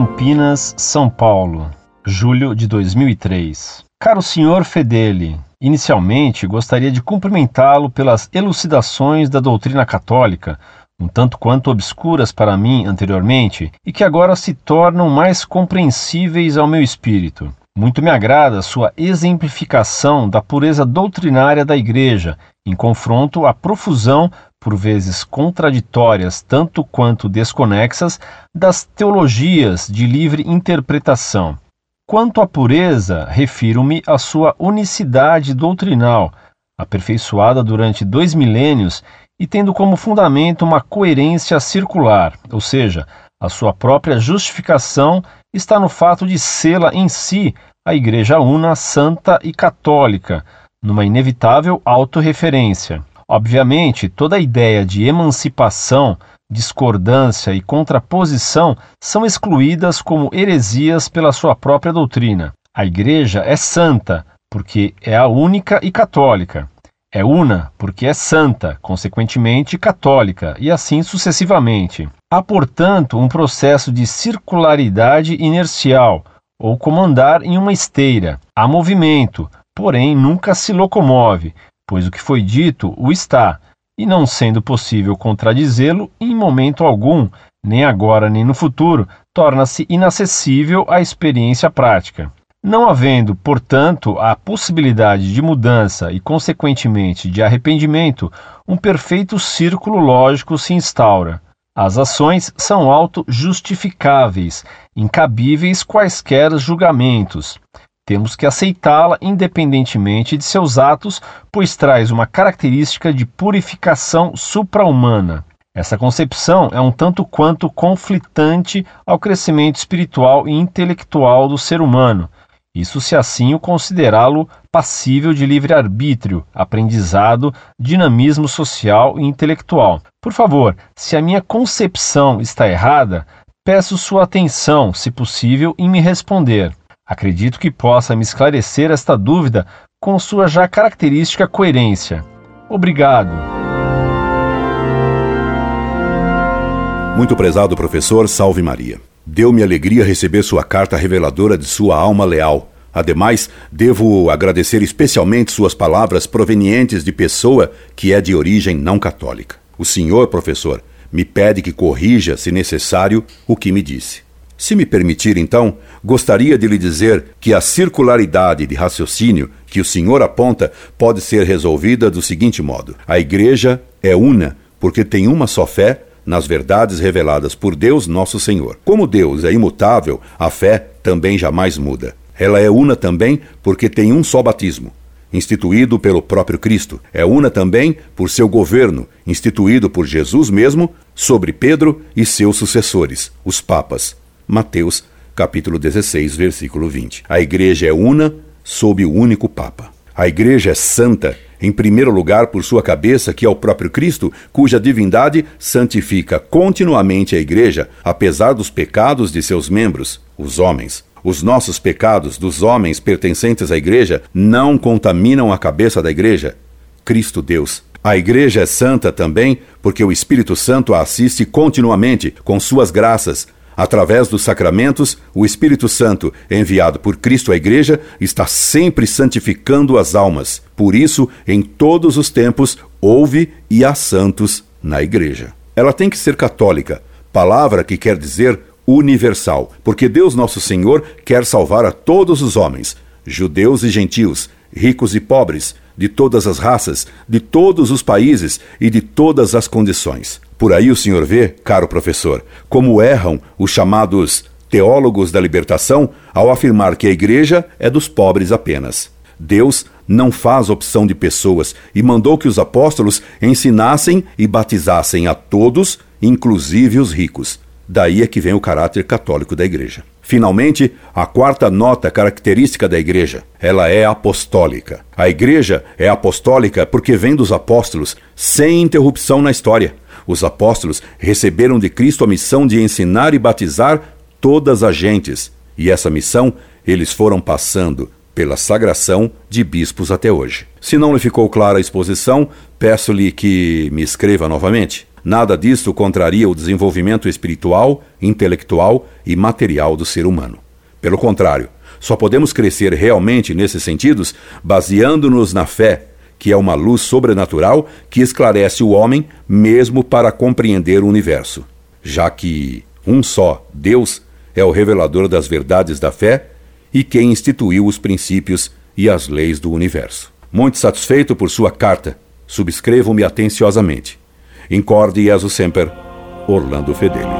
Campinas, São Paulo, julho de 2003. Caro senhor Fedeli, inicialmente gostaria de cumprimentá-lo pelas elucidações da doutrina católica, um tanto quanto obscuras para mim anteriormente e que agora se tornam mais compreensíveis ao meu espírito. Muito me agrada sua exemplificação da pureza doutrinária da Igreja, em confronto à profusão, por vezes contraditórias tanto quanto desconexas, das teologias de livre interpretação. Quanto à pureza, refiro-me à sua unicidade doutrinal, aperfeiçoada durante dois milênios e tendo como fundamento uma coerência circular, ou seja, a sua própria justificação está no fato de sê-la em si a Igreja una, santa e católica, numa inevitável autorreferência. Obviamente, toda a ideia de emancipação, discordância e contraposição são excluídas como heresias pela sua própria doutrina. A Igreja é santa, porque é a única e católica. É una, porque é santa, consequentemente católica, e assim sucessivamente. Há, portanto, um processo de circularidade inercial, ou comandar em uma esteira. Há movimento, porém nunca se locomove, pois o que foi dito o está, e não sendo possível contradizê-lo em momento algum, nem agora nem no futuro, torna-se inacessível à experiência prática. Não havendo, portanto, a possibilidade de mudança e, consequentemente, de arrependimento, um perfeito círculo lógico se instaura. As ações são auto-justificáveis, incabíveis quaisquer julgamentos. Temos que aceitá-la independentemente de seus atos, pois traz uma característica de purificação supra-humana. Essa concepção é um tanto quanto conflitante ao crescimento espiritual e intelectual do ser humano, isso se assim o considerá-lo passível de livre-arbítrio, aprendizado, dinamismo social e intelectual. Por favor, se a minha concepção está errada, peço sua atenção, se possível, em me responder. Acredito que possa me esclarecer esta dúvida com sua já característica coerência. Obrigado. Muito prezado professor, salve Maria. Deu-me alegria receber sua carta reveladora de sua alma leal. Ademais, devo agradecer especialmente suas palavras provenientes de pessoa que é de origem não católica. O senhor, professor, me pede que corrija, se necessário, o que me disse. Se me permitir, então, gostaria de lhe dizer que a circularidade de raciocínio que o senhor aponta pode ser resolvida do seguinte modo: a Igreja é una porque tem uma só fé nas verdades reveladas por Deus nosso Senhor. Como Deus é imutável, a fé também jamais muda. Ela é una também porque tem um só batismo, instituído pelo próprio Cristo. É una também por seu governo, instituído por Jesus mesmo sobre Pedro e seus sucessores, os papas. Mateus, capítulo 16, versículo 20. A igreja é una sob o único papa. A igreja é santa em primeiro lugar, por sua cabeça, que é o próprio Cristo, cuja divindade santifica continuamente a Igreja, apesar dos pecados de seus membros, os homens. Os nossos pecados dos homens pertencentes à Igreja não contaminam a cabeça da Igreja, Cristo Deus. A Igreja é santa também porque o Espírito Santo a assiste continuamente com suas graças, Através dos sacramentos, o Espírito Santo, enviado por Cristo à Igreja, está sempre santificando as almas. Por isso, em todos os tempos, houve e há santos na Igreja. Ela tem que ser católica, palavra que quer dizer universal, porque Deus Nosso Senhor quer salvar a todos os homens, judeus e gentios, ricos e pobres, de todas as raças, de todos os países e de todas as condições. Por aí o senhor vê, caro professor, como erram os chamados teólogos da libertação ao afirmar que a igreja é dos pobres apenas. Deus não faz opção de pessoas e mandou que os apóstolos ensinassem e batizassem a todos, inclusive os ricos. Daí é que vem o caráter católico da igreja. Finalmente, a quarta nota característica da igreja, ela é apostólica. A igreja é apostólica porque vem dos apóstolos, sem interrupção na história. Os apóstolos receberam de Cristo a missão de ensinar e batizar todas as gentes, e essa missão eles foram passando pela sagração de bispos até hoje. Se não lhe ficou clara a exposição, peço-lhe que me escreva novamente. Nada disto contraria o desenvolvimento espiritual, intelectual e material do ser humano. Pelo contrário, só podemos crescer realmente nesses sentidos baseando-nos na fé, que é uma luz sobrenatural que esclarece o homem mesmo para compreender o universo, já que um só, Deus, é o revelador das verdades da fé e quem instituiu os princípios e as leis do universo. Muito satisfeito por sua carta, subscrevo-me atenciosamente. Incorde Jesus Semper, Orlando Fedeli.